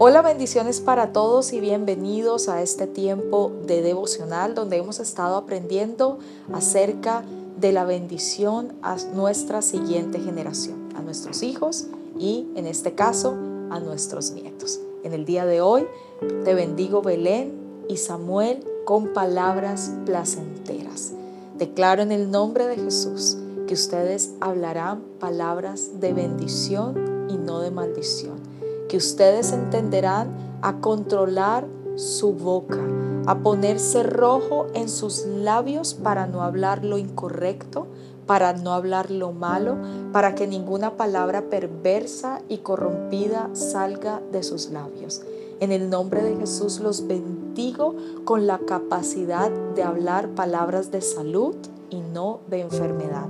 Hola, bendiciones para todos y bienvenidos a este tiempo de devocional donde hemos estado aprendiendo acerca de la bendición a nuestra siguiente generación, a nuestros hijos y en este caso a nuestros nietos. En el día de hoy te bendigo Belén y Samuel con palabras placenteras. Declaro en el nombre de Jesús que ustedes hablarán palabras de bendición y no de maldición que ustedes entenderán a controlar su boca, a ponerse rojo en sus labios para no hablar lo incorrecto, para no hablar lo malo, para que ninguna palabra perversa y corrompida salga de sus labios. En el nombre de Jesús los bendigo con la capacidad de hablar palabras de salud y no de enfermedad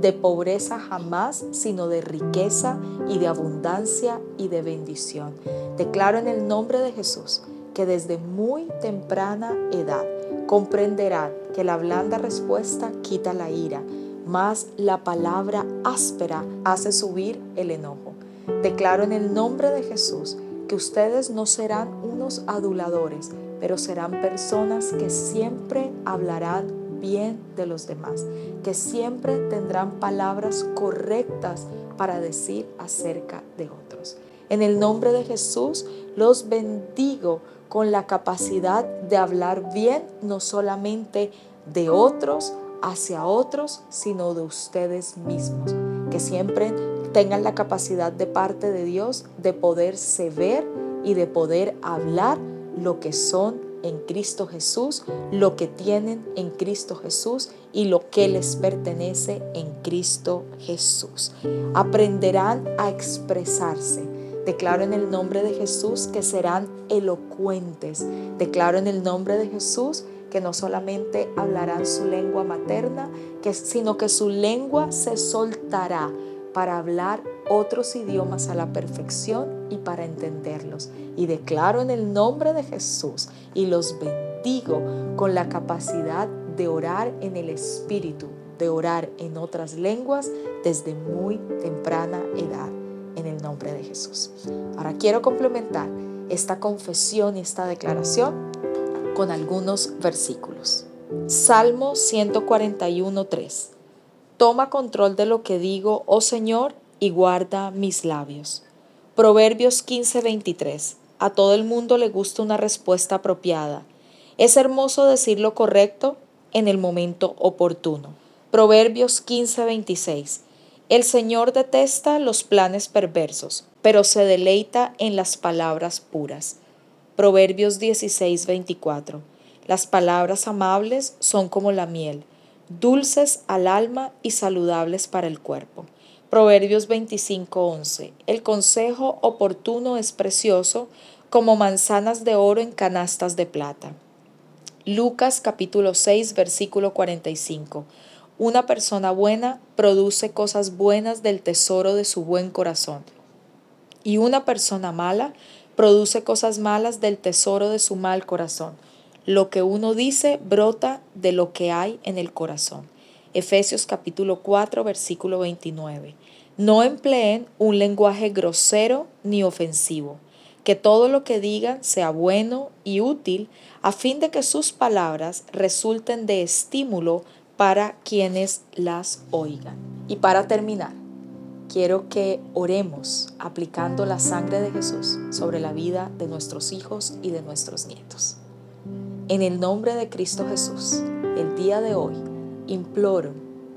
de pobreza jamás, sino de riqueza y de abundancia y de bendición. Declaro en el nombre de Jesús que desde muy temprana edad comprenderán que la blanda respuesta quita la ira, más la palabra áspera hace subir el enojo. Declaro en el nombre de Jesús que ustedes no serán unos aduladores, pero serán personas que siempre hablarán bien de los demás, que siempre tendrán palabras correctas para decir acerca de otros. En el nombre de Jesús los bendigo con la capacidad de hablar bien, no solamente de otros hacia otros, sino de ustedes mismos. Que siempre tengan la capacidad de parte de Dios de poderse ver y de poder hablar lo que son en Cristo Jesús, lo que tienen en Cristo Jesús y lo que les pertenece en Cristo Jesús. Aprenderán a expresarse. Declaro en el nombre de Jesús que serán elocuentes. Declaro en el nombre de Jesús que no solamente hablarán su lengua materna, que, sino que su lengua se soltará para hablar otros idiomas a la perfección y para entenderlos. Y declaro en el nombre de Jesús y los bendigo con la capacidad de orar en el Espíritu, de orar en otras lenguas desde muy temprana edad, en el nombre de Jesús. Ahora quiero complementar esta confesión y esta declaración con algunos versículos. Salmo 141.3. Toma control de lo que digo, oh Señor, y guarda mis labios. Proverbios 15:23. A todo el mundo le gusta una respuesta apropiada. Es hermoso decir lo correcto en el momento oportuno. Proverbios 15:26. El Señor detesta los planes perversos, pero se deleita en las palabras puras. Proverbios 16:24. Las palabras amables son como la miel, dulces al alma y saludables para el cuerpo. Proverbios 25:11. El consejo oportuno es precioso como manzanas de oro en canastas de plata. Lucas capítulo 6 versículo 45. Una persona buena produce cosas buenas del tesoro de su buen corazón. Y una persona mala produce cosas malas del tesoro de su mal corazón. Lo que uno dice brota de lo que hay en el corazón. Efesios capítulo 4, versículo 29. No empleen un lenguaje grosero ni ofensivo, que todo lo que digan sea bueno y útil a fin de que sus palabras resulten de estímulo para quienes las oigan. Y para terminar, quiero que oremos aplicando la sangre de Jesús sobre la vida de nuestros hijos y de nuestros nietos. En el nombre de Cristo Jesús, el día de hoy, imploro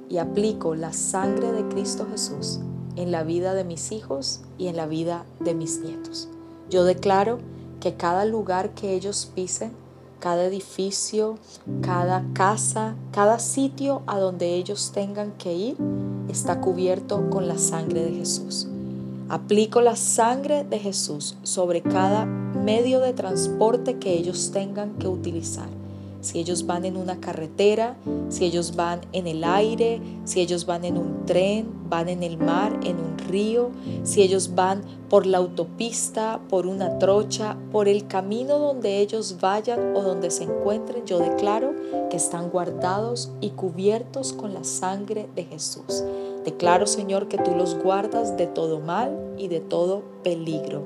y aplico la sangre de Cristo Jesús en la vida de mis hijos y en la vida de mis nietos. Yo declaro que cada lugar que ellos pisen, cada edificio, cada casa, cada sitio a donde ellos tengan que ir, está cubierto con la sangre de Jesús. Aplico la sangre de Jesús sobre cada medio de transporte que ellos tengan que utilizar si ellos van en una carretera, si ellos van en el aire, si ellos van en un tren, van en el mar, en un río, si ellos van por la autopista, por una trocha, por el camino donde ellos vayan o donde se encuentren, yo declaro que están guardados y cubiertos con la sangre de Jesús. Declaro, Señor, que tú los guardas de todo mal y de todo peligro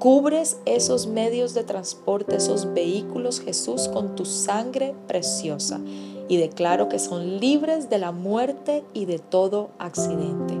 Cubres esos medios de transporte, esos vehículos, Jesús, con tu sangre preciosa. Y declaro que son libres de la muerte y de todo accidente.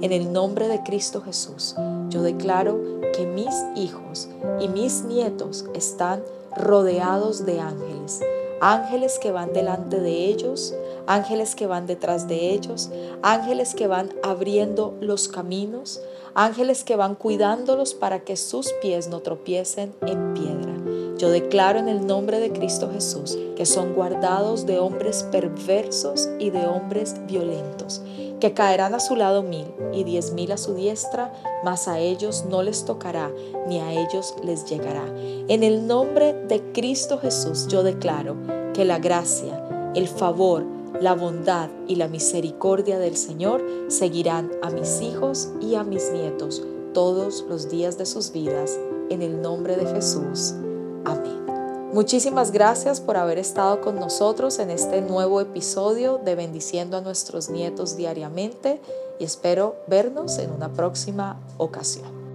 En el nombre de Cristo Jesús, yo declaro que mis hijos y mis nietos están rodeados de ángeles. Ángeles que van delante de ellos, ángeles que van detrás de ellos, ángeles que van abriendo los caminos, ángeles que van cuidándolos para que sus pies no tropiecen en piedra. Yo declaro en el nombre de Cristo Jesús que son guardados de hombres perversos y de hombres violentos, que caerán a su lado mil y diez mil a su diestra, mas a ellos no les tocará, ni a ellos les llegará. En el nombre de Cristo Jesús yo declaro que la gracia, el favor, la bondad y la misericordia del Señor seguirán a mis hijos y a mis nietos todos los días de sus vidas. En el nombre de Jesús. Amén. Muchísimas gracias por haber estado con nosotros en este nuevo episodio de Bendiciendo a nuestros nietos diariamente y espero vernos en una próxima ocasión.